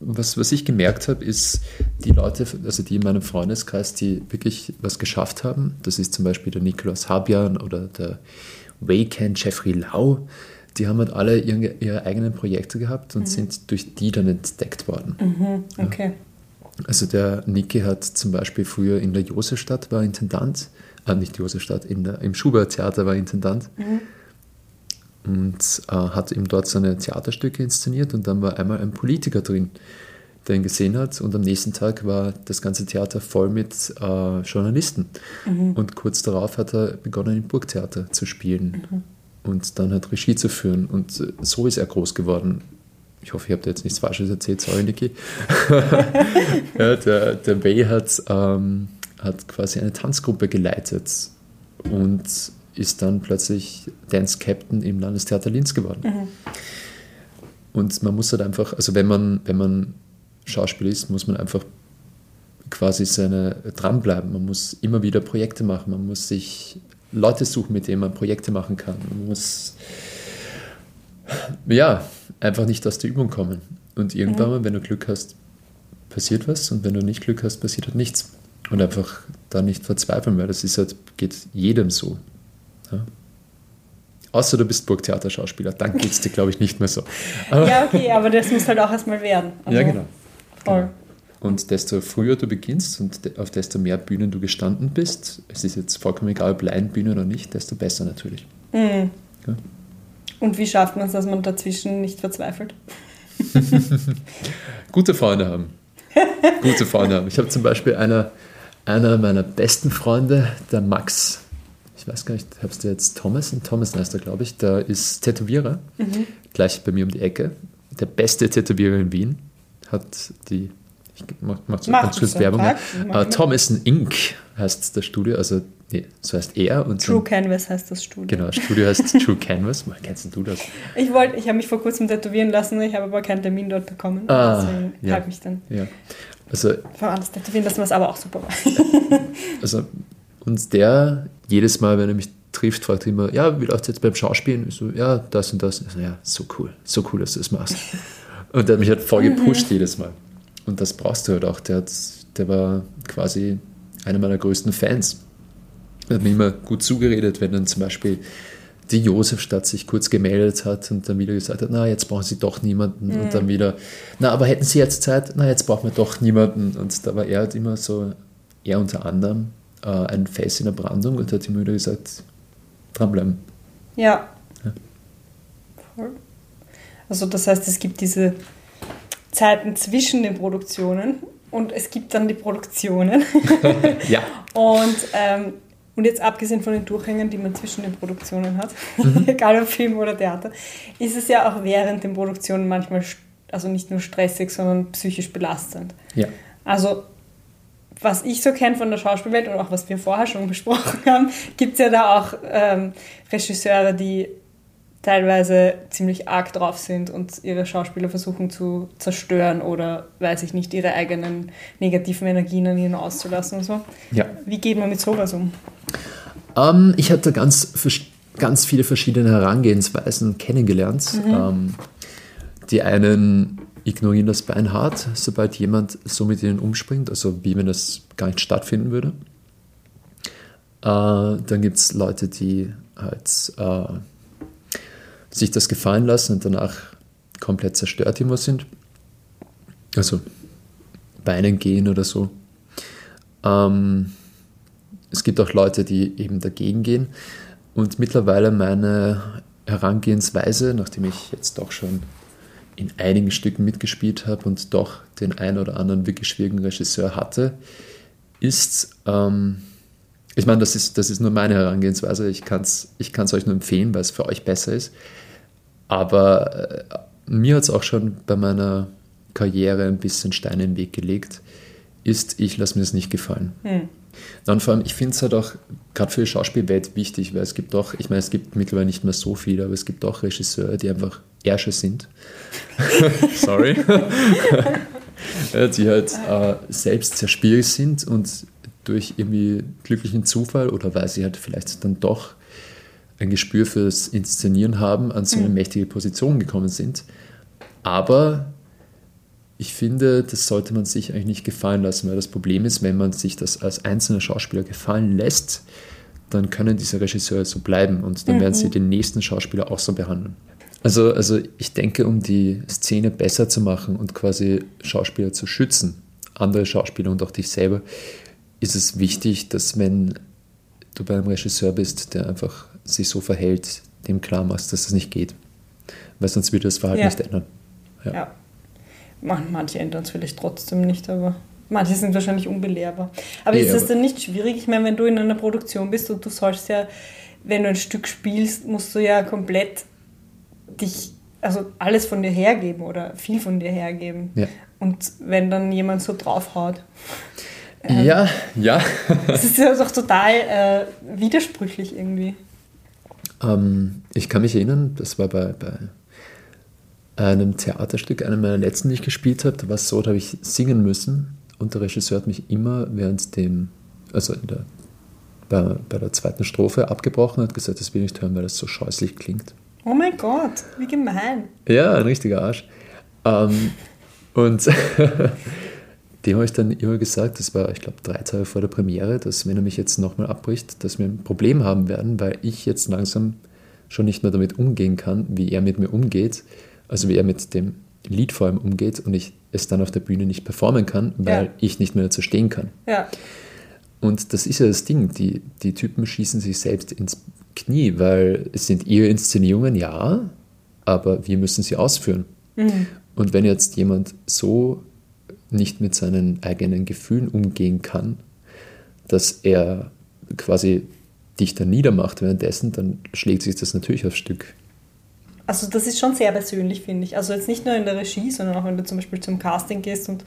was, was ich gemerkt habe, ist, die Leute, also die in meinem Freundeskreis, die wirklich was geschafft haben, das ist zum Beispiel der Nikolaus Habian oder der Waycan Jeffrey Lau, die haben halt alle ihre, ihre eigenen Projekte gehabt und mhm. sind durch die dann entdeckt worden. Mhm, okay. Ja. Also der Niki hat zum Beispiel früher in der Josefstadt war Intendant, äh, nicht Josefstadt, in der, im Schubert-Theater war Intendant mhm. Und äh, hat ihm dort seine Theaterstücke inszeniert und dann war einmal ein Politiker drin, der ihn gesehen hat und am nächsten Tag war das ganze Theater voll mit äh, Journalisten mhm. und kurz darauf hat er begonnen im Burgtheater zu spielen. Mhm. Und dann hat Regie zu führen. Und so ist er groß geworden ich hoffe, ich habe da jetzt nichts Falsches erzählt, sorry Niki. ja, der, der Way hat, ähm, hat quasi eine Tanzgruppe geleitet und ist dann plötzlich Dance Captain im Landestheater Linz geworden. Mhm. Und man muss halt einfach, also wenn man, wenn man Schauspieler ist, muss man einfach quasi seine dranbleiben. Man muss immer wieder Projekte machen, man muss sich Leute suchen, mit denen man Projekte machen kann. Man muss ja, einfach nicht aus der Übung kommen. Und irgendwann mal, wenn du Glück hast, passiert was und wenn du nicht Glück hast, passiert halt nichts. Und einfach da nicht verzweifeln, weil das ist halt, geht jedem so. Ja? Außer du bist Burgtheaterschauspieler, dann geht es dir, glaube ich, nicht mehr so. Aber ja, okay, aber das muss halt auch erstmal werden. Also, ja, genau. Voll. Genau. Und desto früher du beginnst und auf desto mehr Bühnen du gestanden bist, es ist jetzt vollkommen egal, ob Laienbühne oder nicht, desto besser natürlich. Mhm. Ja? Und wie schafft man es, dass man dazwischen nicht verzweifelt? Gute Freunde haben. Gute Freunde haben. Ich habe zum Beispiel einer, einer meiner besten Freunde, der Max. Ich weiß gar nicht, habst du jetzt Thomas? Thomas heißt er, glaube ich. Der ist Tätowierer. Mhm. Gleich bei mir um die Ecke. Der beste Tätowierer in Wien. Hat die ich mache mach so ganz kurz Werbung. Uh, Thomason Inc. heißt das Studio, also nee, so heißt er. Und True so, Canvas heißt das Studio. Genau, das Studio heißt True Canvas. Woher kennst du das? Ich wollte, ich habe mich vor kurzem tätowieren lassen, ich habe aber keinen Termin dort bekommen. Ah, deswegen ja. mich dann. Ja. Also, vor allem das Tätowieren lassen, was aber auch super war. also, und der, jedes Mal, wenn er mich trifft, fragt er immer, ja, wie läuft es jetzt beim Schauspielen? Ich so, ja, das und das. So, ja, so cool, so cool, dass du das machst. Und der hat mich halt voll gepusht mhm. jedes Mal. Und das brauchst du halt auch. Der, hat, der war quasi einer meiner größten Fans. Er hat mir immer gut zugeredet, wenn dann zum Beispiel die Josefstadt sich kurz gemeldet hat und dann wieder gesagt hat, na, jetzt brauchen sie doch niemanden. Mhm. Und dann wieder, na, aber hätten sie jetzt Zeit? Na, jetzt brauchen wir doch niemanden. Und da war er halt immer so, er unter anderem, äh, ein Face in der Brandung und hat immer wieder gesagt, dranbleiben. Ja. ja. Also das heißt, es gibt diese Zeiten zwischen den Produktionen und es gibt dann die Produktionen. ja. Und, ähm, und jetzt abgesehen von den Durchhängen, die man zwischen den Produktionen hat, mhm. egal ob Film oder Theater, ist es ja auch während den Produktionen manchmal, also nicht nur stressig, sondern psychisch belastend. Ja. Also was ich so kenne von der Schauspielwelt und auch was wir vorher schon besprochen haben, gibt es ja da auch ähm, Regisseure, die teilweise ziemlich arg drauf sind und ihre Schauspieler versuchen zu zerstören oder, weiß ich nicht, ihre eigenen negativen Energien an ihnen auszulassen und so. Ja. Wie geht man mit sowas um? Ähm, ich hatte ganz, ganz viele verschiedene Herangehensweisen kennengelernt. Mhm. Ähm, die einen ignorieren das Bein hart, sobald jemand so mit ihnen umspringt, also wie wenn das gar nicht stattfinden würde. Äh, dann gibt es Leute, die halt äh, sich das gefallen lassen und danach komplett zerstört immer sind. Also Beinen gehen oder so. Ähm, es gibt auch Leute, die eben dagegen gehen. Und mittlerweile meine Herangehensweise, nachdem ich jetzt doch schon in einigen Stücken mitgespielt habe und doch den ein oder anderen wirklich schwierigen Regisseur hatte, ist, ähm, ich meine, das ist, das ist nur meine Herangehensweise, ich kann es ich kann's euch nur empfehlen, weil es für euch besser ist, aber äh, mir hat es auch schon bei meiner Karriere ein bisschen Steine im Weg gelegt, ist, ich lasse mir das nicht gefallen. Hm. Dann vor allem, ich finde es halt auch gerade für die Schauspielwelt wichtig, weil es gibt doch, ich meine, es gibt mittlerweile nicht mehr so viele, aber es gibt doch Regisseure, die einfach Ärsche sind. Sorry. die halt äh, selbst sehr schwierig sind und durch irgendwie glücklichen Zufall oder weil sie halt vielleicht dann doch ein Gespür fürs Inszenieren haben, an so eine mhm. mächtige Position gekommen sind. Aber ich finde, das sollte man sich eigentlich nicht gefallen lassen, weil das Problem ist, wenn man sich das als einzelner Schauspieler gefallen lässt, dann können diese Regisseure so bleiben und dann mhm. werden sie den nächsten Schauspieler auch so behandeln. Also, also ich denke, um die Szene besser zu machen und quasi Schauspieler zu schützen, andere Schauspieler und auch dich selber, ist es wichtig, dass wenn du bei einem Regisseur bist, der einfach sich so verhält, dem klar machst, dass das nicht geht. Weil sonst wird das Verhalten ja. nicht ändern. Ja. ja. Manche ändern es vielleicht trotzdem nicht, aber manche sind wahrscheinlich unbelehrbar. Aber ist das denn nicht schwierig? Ich meine, wenn du in einer Produktion bist und du sollst ja, wenn du ein Stück spielst, musst du ja komplett dich, also alles von dir hergeben oder viel von dir hergeben. Ja. Und wenn dann jemand so draufhaut. Ähm, ja, ja. das ist ja doch total äh, widersprüchlich irgendwie. Ähm, ich kann mich erinnern, das war bei, bei einem Theaterstück, einem meiner letzten, die ich gespielt habe, da war es so, da habe ich singen müssen und der Regisseur hat mich immer während dem, also der, bei, bei der zweiten Strophe abgebrochen und hat gesagt, das will ich nicht hören, weil das so scheußlich klingt. Oh mein Gott, wie gemein. Ja, ein richtiger Arsch. Ähm, und dem habe ich dann immer gesagt, das war, ich glaube, drei Tage vor der Premiere, dass wenn er mich jetzt nochmal abbricht, dass wir ein Problem haben werden, weil ich jetzt langsam schon nicht mehr damit umgehen kann, wie er mit mir umgeht, also wie er mit dem Lied vor allem umgeht und ich es dann auf der Bühne nicht performen kann, weil ja. ich nicht mehr dazu stehen kann. Ja. Und das ist ja das Ding, die, die Typen schießen sich selbst ins Knie, weil es sind ihre Inszenierungen, ja, aber wir müssen sie ausführen. Mhm. Und wenn jetzt jemand so nicht mit seinen eigenen Gefühlen umgehen kann, dass er quasi dich dann niedermacht währenddessen, dann schlägt sich das natürlich aufs Stück. Also das ist schon sehr persönlich, finde ich. Also jetzt nicht nur in der Regie, sondern auch wenn du zum Beispiel zum Casting gehst und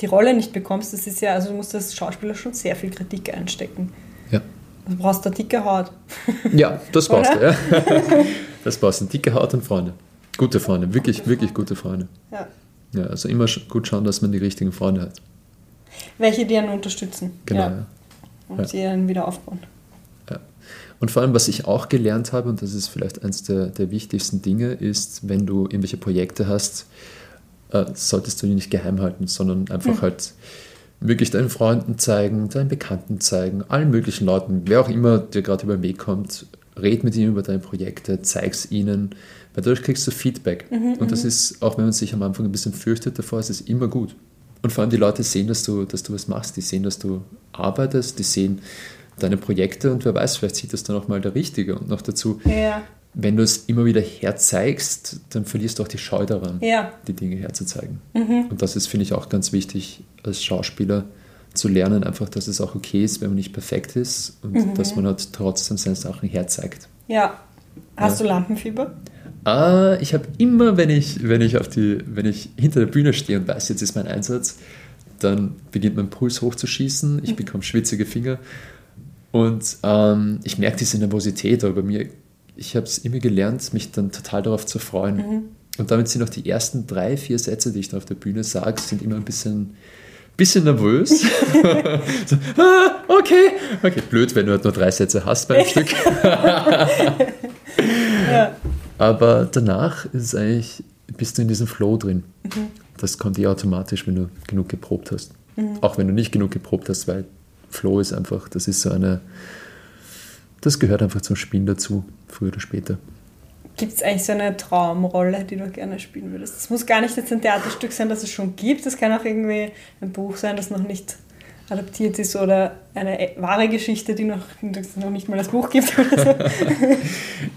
die Rolle nicht bekommst, das ist ja, also du musst als Schauspieler schon sehr viel Kritik einstecken. Ja. Du brauchst eine dicke Haut. Ja, das brauchst du, ja. Das brauchst du. Dicke Haut und Freunde. Gute Freunde, wirklich, wirklich gute Freunde. Ja. Ja, also immer gut schauen, dass man die richtigen Freunde hat. Welche die einen unterstützen. Genau. Ja. Und ja. sie dann wieder aufbauen. Und vor allem, was ich auch gelernt habe, und das ist vielleicht eines der, der wichtigsten Dinge, ist, wenn du irgendwelche Projekte hast, äh, solltest du die nicht geheim halten, sondern einfach mhm. halt wirklich deinen Freunden zeigen, deinen Bekannten zeigen, allen möglichen Leuten, wer auch immer dir gerade über den Weg kommt, red mit ihnen über deine Projekte, zeig es ihnen, weil dadurch kriegst du Feedback. Mhm, und das mhm. ist, auch wenn man sich am Anfang ein bisschen fürchtet davor, ist es immer gut. Und vor allem die Leute sehen, dass du, dass du was machst, die sehen, dass du arbeitest, die sehen deine Projekte und wer weiß, vielleicht sieht das dann auch mal der Richtige. Und noch dazu, ja. wenn du es immer wieder herzeigst, dann verlierst du auch die Scheu daran, ja. die Dinge herzuzeigen. Mhm. Und das ist, finde ich, auch ganz wichtig als Schauspieler zu lernen, einfach, dass es auch okay ist, wenn man nicht perfekt ist und mhm. dass man halt trotzdem seine Sachen herzeigt. Ja. Hast ja. du Lampenfieber? Ah, ich habe immer, wenn ich, wenn ich auf die, wenn ich hinter der Bühne stehe und weiß, jetzt ist mein Einsatz, dann beginnt mein Puls hochzuschießen, ich mhm. bekomme schwitzige Finger und ähm, ich merke diese Nervosität, aber bei mir ich habe es immer gelernt, mich dann total darauf zu freuen. Mhm. Und damit sind auch die ersten drei, vier Sätze, die ich da auf der Bühne sage, sind immer ein bisschen, bisschen nervös. so, ah, okay, okay, blöd, wenn du halt nur drei Sätze hast beim Stück. ja. Aber danach ist eigentlich, bist du in diesem Flow drin. Mhm. Das kommt eh automatisch, wenn du genug geprobt hast. Mhm. Auch wenn du nicht genug geprobt hast, weil Flow ist einfach, das ist so eine, das gehört einfach zum Spielen dazu, früher oder später. Gibt es eigentlich so eine Traumrolle, die du gerne spielen würdest? Es muss gar nicht jetzt ein Theaterstück sein, das es schon gibt. Es kann auch irgendwie ein Buch sein, das noch nicht adaptiert ist oder eine e-, wahre Geschichte, die noch, noch nicht mal das Buch gibt. So.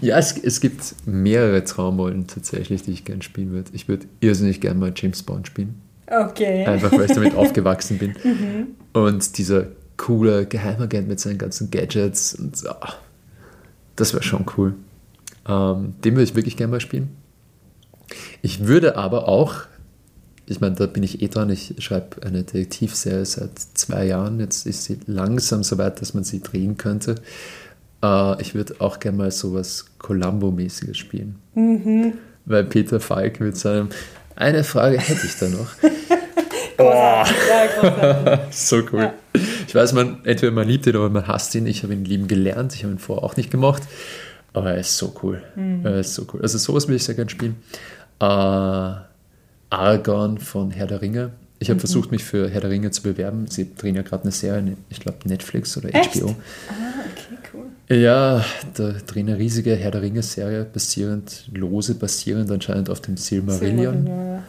ja, es, es gibt mehrere Traumrollen tatsächlich, die ich gerne spielen würde. Ich würde irrsinnig gerne mal James Bond spielen. Okay. Einfach weil ich damit aufgewachsen bin. Mhm. Und dieser coole Geheimagent mit seinen ganzen Gadgets und so, das wäre schon cool. Ähm, den würde ich wirklich gerne mal spielen. Ich würde aber auch ich meine, da bin ich eh dran. Ich schreibe eine Detektivserie seit zwei Jahren. Jetzt ist sie langsam so weit, dass man sie drehen könnte. Äh, ich würde auch gerne mal sowas Columbo-mäßiges spielen. Mhm. Weil Peter Falk mit seinem Eine Frage hätte ich da noch. oh. ja, so cool. Ja. Weiß, man, entweder man liebt ihn oder man hasst ihn. Ich habe ihn lieben gelernt. Ich habe ihn vorher auch nicht gemocht. Aber er ist so cool. Mhm. Er ist so cool. Also sowas würde ich sehr gerne spielen. Äh, Aragorn von Herr der Ringe. Ich habe mhm. versucht, mich für Herr der Ringe zu bewerben. Sie drehen ja gerade eine Serie, ich glaube Netflix oder Echt? HBO. Ah, okay, cool. Ja, da drehen eine riesige Herr der Ringe-Serie, basierend, lose basierend anscheinend auf dem Silmarillion. Silmarillion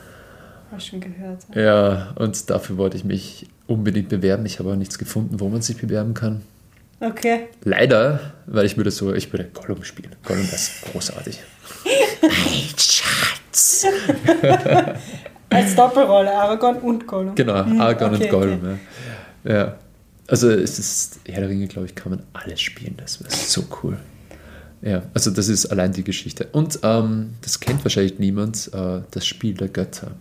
ja. Habe schon gehört. Ja. ja, und dafür wollte ich mich unbedingt bewerben. Ich habe aber nichts gefunden, wo man sich bewerben kann. Okay. Leider, weil ich würde so, ich würde Gollum spielen. Gollum ist großartig. Ein Schatz. Als Doppelrolle, Aragorn und Gollum. Genau, mhm, Aragorn okay, und Gollum. Okay. Ja. ja. Also es ist, Herr der Ringe, glaube ich, kann man alles spielen. Das wäre so cool. Ja, also das ist allein die Geschichte. Und ähm, das kennt wahrscheinlich niemand, äh, das Spiel der Götter.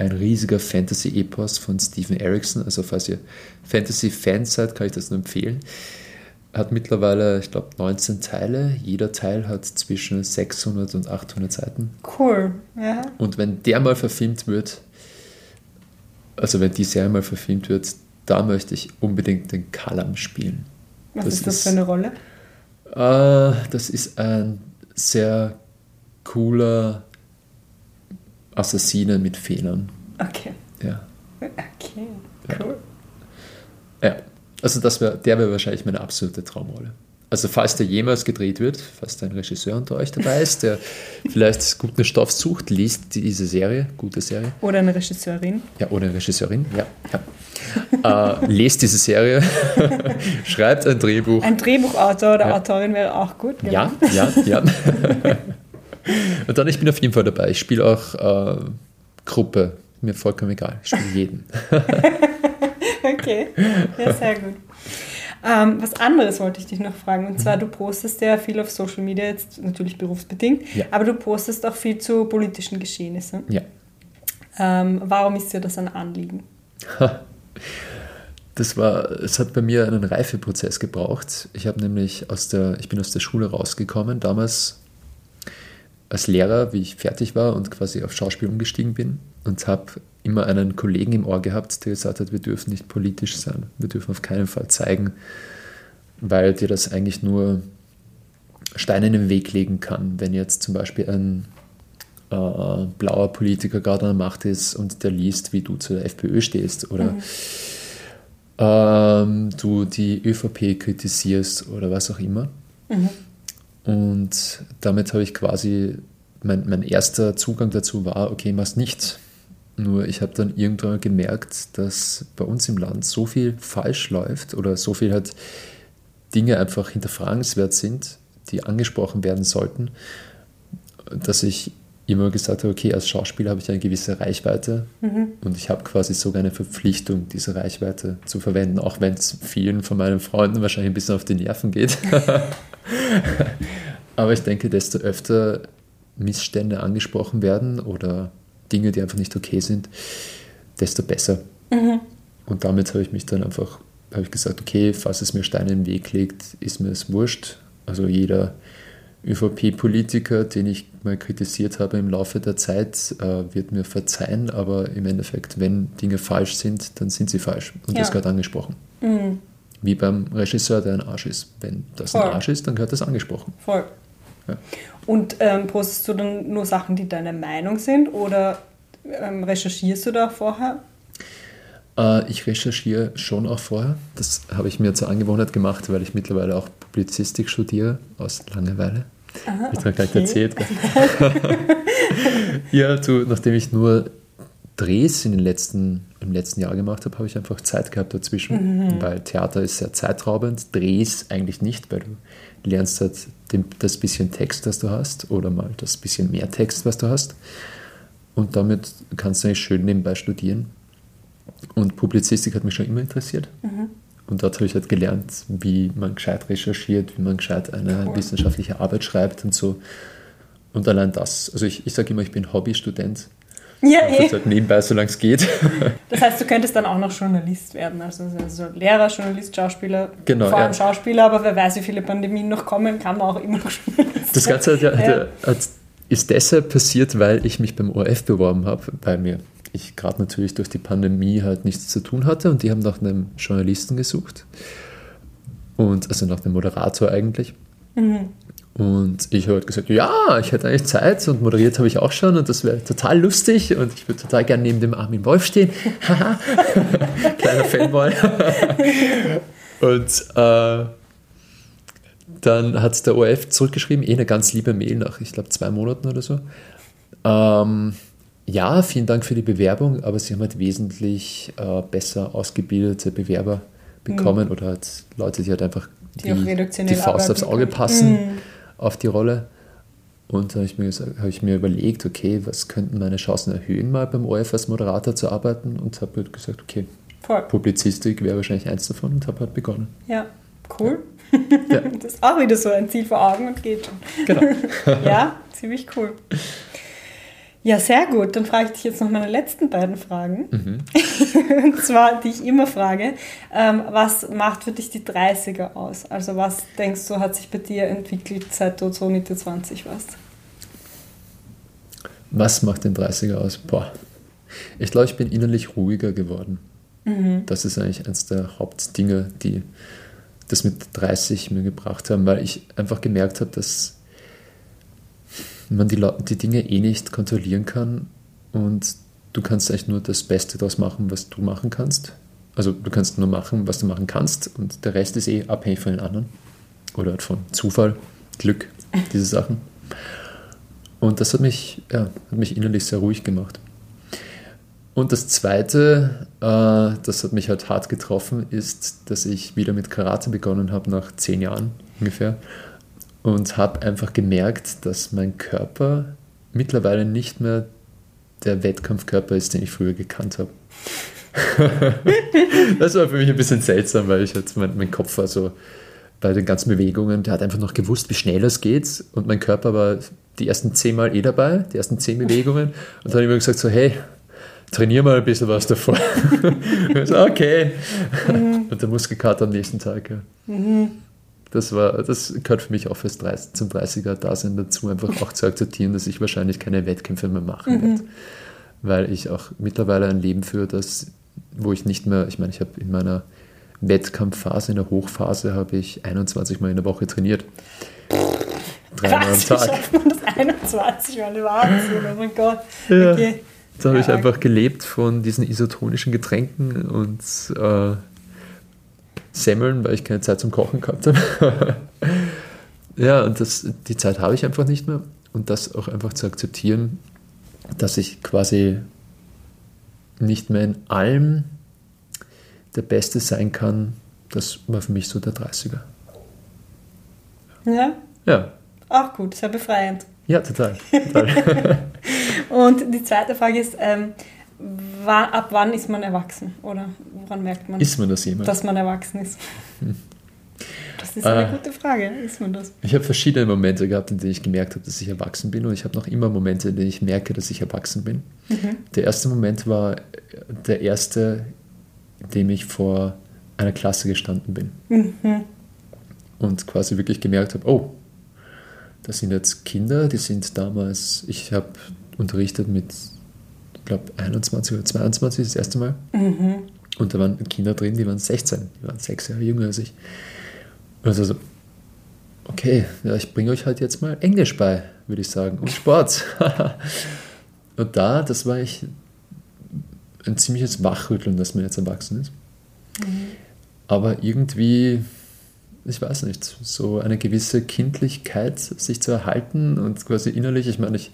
Ein riesiger Fantasy-Epos von Stephen Erickson. Also falls ihr Fantasy-Fans seid, kann ich das nur empfehlen hat mittlerweile, ich glaube, 19 Teile. Jeder Teil hat zwischen 600 und 800 Seiten. Cool, ja. Und wenn der mal verfilmt wird, also wenn die Serie mal verfilmt wird, da möchte ich unbedingt den Kalam spielen. Was das ist das für eine Rolle? Äh, das ist ein sehr cooler Assassine mit Fehlern. Okay. Ja. Okay, cool. Ja. ja. Also das wär, der wäre wahrscheinlich meine absolute Traumrolle. Also falls der jemals gedreht wird, falls da ein Regisseur unter euch dabei ist, der vielleicht guten Stoff sucht, liest diese Serie, gute Serie. Oder eine Regisseurin. Ja, oder eine Regisseurin, ja. ja. äh, lest diese Serie, schreibt ein Drehbuch. Ein Drehbuchautor oder ja. Autorin wäre auch gut. Genau. Ja, ja, ja. Und dann, ich bin auf jeden Fall dabei. Ich spiele auch äh, Gruppe, mir vollkommen egal. Ich spiele jeden. okay, ja, sehr gut. Ähm, was anderes wollte ich dich noch fragen. Und zwar, du postest ja viel auf Social Media, jetzt natürlich berufsbedingt, ja. aber du postest auch viel zu politischen Geschehnissen. Ja. Ähm, warum ist dir das ein Anliegen? Das war, es hat bei mir einen Reifeprozess gebraucht. Ich habe nämlich aus der, ich bin aus der Schule rausgekommen, damals als Lehrer, wie ich fertig war und quasi auf Schauspiel umgestiegen bin und habe immer einen Kollegen im Ohr gehabt, der gesagt hat, wir dürfen nicht politisch sein, wir dürfen auf keinen Fall zeigen, weil dir das eigentlich nur Steine in den Weg legen kann, wenn jetzt zum Beispiel ein äh, blauer Politiker gerade an der Macht ist und der liest, wie du zu der FPÖ stehst oder mhm. ähm, du die ÖVP kritisierst oder was auch immer. Mhm. Und damit habe ich quasi, mein, mein erster Zugang dazu war, okay, mach's nicht. Nur ich habe dann irgendwann gemerkt, dass bei uns im Land so viel falsch läuft oder so viel halt Dinge einfach hinterfragenswert sind, die angesprochen werden sollten, dass ich immer gesagt habe, okay, als Schauspieler habe ich eine gewisse Reichweite mhm. und ich habe quasi sogar eine Verpflichtung, diese Reichweite zu verwenden, auch wenn es vielen von meinen Freunden wahrscheinlich ein bisschen auf die Nerven geht. Aber ich denke, desto öfter Missstände angesprochen werden oder Dinge, die einfach nicht okay sind, desto besser. Mhm. Und damit habe ich mich dann einfach, habe ich gesagt, okay, falls es mir Steine im Weg legt, ist mir es wurscht. Also jeder, ÖVP-Politiker, den ich mal kritisiert habe im Laufe der Zeit, äh, wird mir verzeihen, aber im Endeffekt, wenn Dinge falsch sind, dann sind sie falsch. Und ja. das gehört angesprochen. Mhm. Wie beim Regisseur, der ein Arsch ist. Wenn das Voll. ein Arsch ist, dann gehört das angesprochen. Voll. Ja. Und ähm, postest du dann nur Sachen, die deine Meinung sind oder ähm, recherchierst du da vorher? Äh, ich recherchiere schon auch vorher. Das habe ich mir zur Angewohnheit gemacht, weil ich mittlerweile auch Publizistik studiere, aus Langeweile. Aha, ich habe gleich okay. erzählt. ja, du, nachdem ich nur Drehs in den letzten, im letzten Jahr gemacht habe, habe ich einfach Zeit gehabt dazwischen, mhm. weil Theater ist sehr zeitraubend, Drehs eigentlich nicht, weil du lernst halt den, das bisschen Text, das du hast, oder mal das bisschen mehr Text, was du hast. Und damit kannst du eigentlich schön nebenbei studieren. Und Publizistik hat mich schon immer interessiert. Mhm. Und dort habe ich halt gelernt, wie man gescheit recherchiert, wie man gescheit eine cool. wissenschaftliche Arbeit schreibt und so. Und allein das, also ich, ich sage immer, ich bin Hobbystudent. Ja, eh. halt nebenbei, solange es geht. Das heißt, du könntest dann auch noch Journalist werden, also, also Lehrer, Journalist, Schauspieler, genau, vor allem ja. Schauspieler, aber wer weiß, wie viele Pandemien noch kommen, kann man auch immer noch Journalist Das Ganze hat ja, ja. Hat, ist deshalb passiert, weil ich mich beim ORF beworben habe, weil mir ich gerade natürlich durch die Pandemie halt nichts zu tun hatte und die haben nach einem Journalisten gesucht. Und also nach einem Moderator eigentlich. Mhm. Und ich habe halt gesagt, ja, ich hätte eigentlich Zeit und moderiert habe ich auch schon und das wäre total lustig und ich würde total gerne neben dem Armin Wolf stehen. Kleiner Fanboy. und äh, dann hat der ORF zurückgeschrieben, eh eine ganz liebe Mail nach, ich glaube, zwei Monaten oder so. Ähm, ja, vielen Dank für die Bewerbung, aber Sie haben halt wesentlich äh, besser ausgebildete Bewerber bekommen mhm. oder halt Leute, die halt einfach die, die, die Faust aufs Auge passen mhm. auf die Rolle. Und da habe ich, mir hab ich mir überlegt, okay, was könnten meine Chancen erhöhen, mal beim ORF als Moderator zu arbeiten und habe halt gesagt, okay, Voll. Publizistik wäre wahrscheinlich eins davon und habe halt begonnen. Ja, cool. Ja. das ist auch wieder so ein Ziel vor Augen und geht schon. Genau. ja, ziemlich cool. Ja, sehr gut. Dann frage ich dich jetzt noch meine letzten beiden Fragen. Mhm. Und zwar, die ich immer frage, ähm, was macht für dich die 30er aus? Also was denkst du, hat sich bei dir entwickelt, seit du so Mitte 20 warst? Was macht den 30er aus? Boah, ich glaube, ich bin innerlich ruhiger geworden. Mhm. Das ist eigentlich eines der Hauptdinge, die das mit 30 mir gebracht haben, weil ich einfach gemerkt habe, dass man die, die Dinge eh nicht kontrollieren kann und du kannst eigentlich nur das Beste daraus machen, was du machen kannst. Also du kannst nur machen, was du machen kannst und der Rest ist eh abhängig von den anderen oder von Zufall, Glück, diese Sachen. Und das hat mich, ja, hat mich innerlich sehr ruhig gemacht. Und das Zweite, äh, das hat mich halt hart getroffen, ist, dass ich wieder mit Karate begonnen habe nach zehn Jahren ungefähr und habe einfach gemerkt, dass mein Körper mittlerweile nicht mehr der Wettkampfkörper ist, den ich früher gekannt habe. das war für mich ein bisschen seltsam, weil ich jetzt mein, mein Kopf war so bei den ganzen Bewegungen, der hat einfach noch gewusst, wie schnell es geht und mein Körper war die ersten zehnmal eh dabei, die ersten zehn Bewegungen und dann habe ich mir gesagt so, hey, trainier mal ein bisschen was davor. so, okay. Mhm. Und der Muskelkater am nächsten Tag. Ja. Mhm das war, das gehört für mich auch fürs 30, zum 30er-Dasein dazu, einfach auch zu akzeptieren, dass ich wahrscheinlich keine Wettkämpfe mehr machen mhm. werde. Weil ich auch mittlerweile ein Leben führe, das, wo ich nicht mehr, ich meine, ich habe in meiner Wettkampfphase, in der Hochphase, habe ich 21 Mal in der Woche trainiert. Dreimal am Tag. Schafft man das 21 Mal? Wahnsinn, oh mein Gott. Ja, okay. Da habe ja, ich einfach gelebt von diesen isotonischen Getränken und äh, Semmeln, weil ich keine Zeit zum Kochen gehabt habe. ja, und das, die Zeit habe ich einfach nicht mehr. Und das auch einfach zu akzeptieren, dass ich quasi nicht mehr in allem der Beste sein kann, das war für mich so der 30er. Ja? Ja. Auch gut, sehr befreiend. Ja, total. total. und die zweite Frage ist, ähm, ab wann ist man erwachsen? Oder woran merkt man, ist man das jemand? dass man erwachsen ist? Hm. Das ist eine äh, gute Frage. Ist man das? Ich habe verschiedene Momente gehabt, in denen ich gemerkt habe, dass ich erwachsen bin. Und ich habe noch immer Momente, in denen ich merke, dass ich erwachsen bin. Mhm. Der erste Moment war der erste, in dem ich vor einer Klasse gestanden bin. Mhm. Und quasi wirklich gemerkt habe, oh, das sind jetzt Kinder, die sind damals, ich habe unterrichtet mit, glaube, 21 oder 22 das erste Mal. Mhm. Und da waren Kinder drin, die waren 16, die waren sechs Jahre jünger als ich. Also so, okay, ja, ich bringe euch halt jetzt mal Englisch bei, würde ich sagen, und Sport. und da, das war ich ein ziemliches Wachrütteln, dass man jetzt erwachsen ist. Mhm. Aber irgendwie, ich weiß nicht, so eine gewisse Kindlichkeit sich zu erhalten und quasi innerlich, ich meine, ich,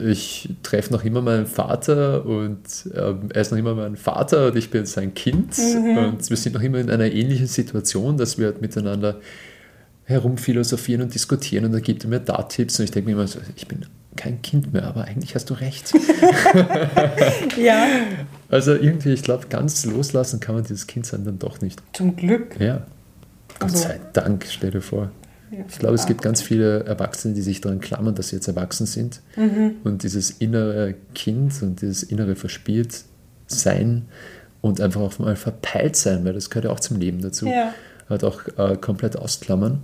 ich treffe noch immer meinen Vater und äh, er ist noch immer mein Vater und ich bin sein Kind mhm. und wir sind noch immer in einer ähnlichen Situation, dass wir halt miteinander herumphilosophieren und diskutieren und da gibt er mir da Tipps und ich denke mir immer so, ich bin kein Kind mehr, aber eigentlich hast du recht. ja. Also irgendwie, ich glaube, ganz loslassen kann man dieses Kindsein dann doch nicht. Zum Glück. Ja. Gott also, sei Dank, stell dir vor. Ich glaube, es gibt ganz viele Erwachsene, die sich daran klammern, dass sie jetzt erwachsen sind. Mhm. Und dieses innere Kind und dieses innere Verspieltsein und einfach auch mal verpeilt sein, weil das gehört ja auch zum Leben dazu, ja. halt auch äh, komplett ausklammern.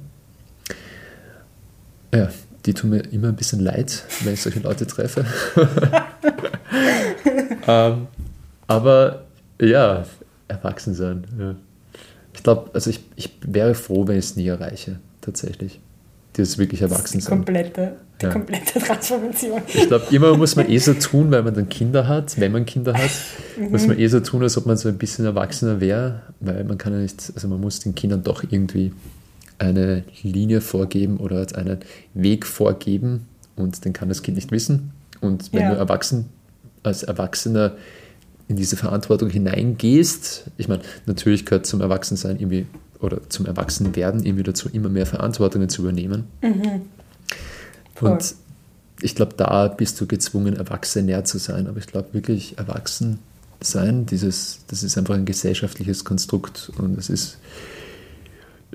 Ja, die tun mir immer ein bisschen leid, wenn ich solche Leute treffe. ähm, aber ja, erwachsen sein. Ja. Ich glaube, also ich, ich wäre froh, wenn ich es nie erreiche, tatsächlich. Dieses wirklich erwachsen sein. Komplette, die ja. komplette Transformation. Ich glaube, immer muss man eh so tun, weil man dann Kinder hat, wenn man Kinder hat, mhm. muss man eh so tun, als ob man so ein bisschen erwachsener wäre, weil man kann ja nicht, also man muss den Kindern doch irgendwie eine Linie vorgeben oder einen Weg vorgeben und den kann das Kind nicht wissen. Und wenn ja. du erwachsen, als Erwachsener in diese Verantwortung hineingehst, ich meine, natürlich gehört zum Erwachsensein irgendwie oder zum Erwachsenwerden irgendwie dazu, immer mehr Verantwortungen zu übernehmen. Mhm. Und ich glaube, da bist du gezwungen, erwachsener zu sein. Aber ich glaube wirklich, erwachsen sein, dieses, das ist einfach ein gesellschaftliches Konstrukt und es ist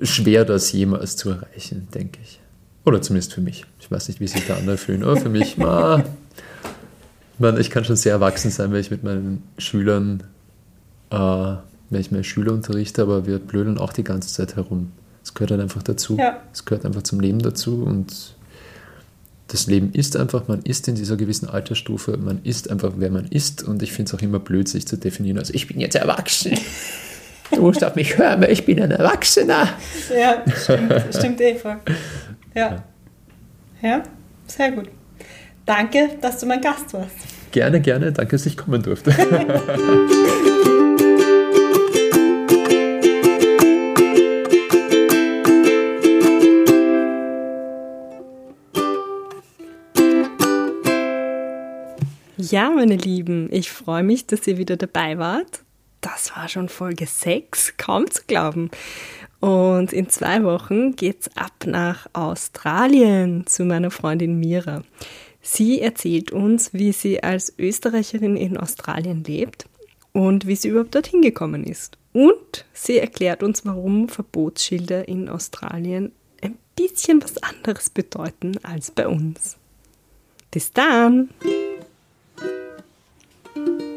schwer, das jemals zu erreichen, denke ich. Oder zumindest für mich. Ich weiß nicht, wie sich da andere fühlen, aber für mich, ma, man, ich kann schon sehr erwachsen sein, wenn ich mit meinen Schülern, äh, wenn ich meine Schüler unterrichte, aber wir blödeln auch die ganze Zeit herum. Es gehört halt einfach dazu. Ja. Es gehört einfach zum Leben dazu und das Leben ist einfach, man ist in dieser gewissen Altersstufe, man ist einfach, wer man ist und ich finde es auch immer blöd, sich zu definieren, also ich bin jetzt erwachsen. Du musst auf mich hören, weil ich bin ein Erwachsener. Ja, stimmt, stimmt Eva. Ja. Ja, sehr gut. Danke, dass du mein Gast warst. Gerne, gerne. Danke, dass ich kommen durfte. Ja, meine Lieben, ich freue mich, dass ihr wieder dabei wart das war schon Folge 6, kaum zu glauben. Und in zwei Wochen geht's ab nach Australien zu meiner Freundin Mira. Sie erzählt uns, wie sie als Österreicherin in Australien lebt und wie sie überhaupt dorthin gekommen ist. Und sie erklärt uns, warum Verbotsschilder in Australien ein bisschen was anderes bedeuten als bei uns. Bis dann! thank you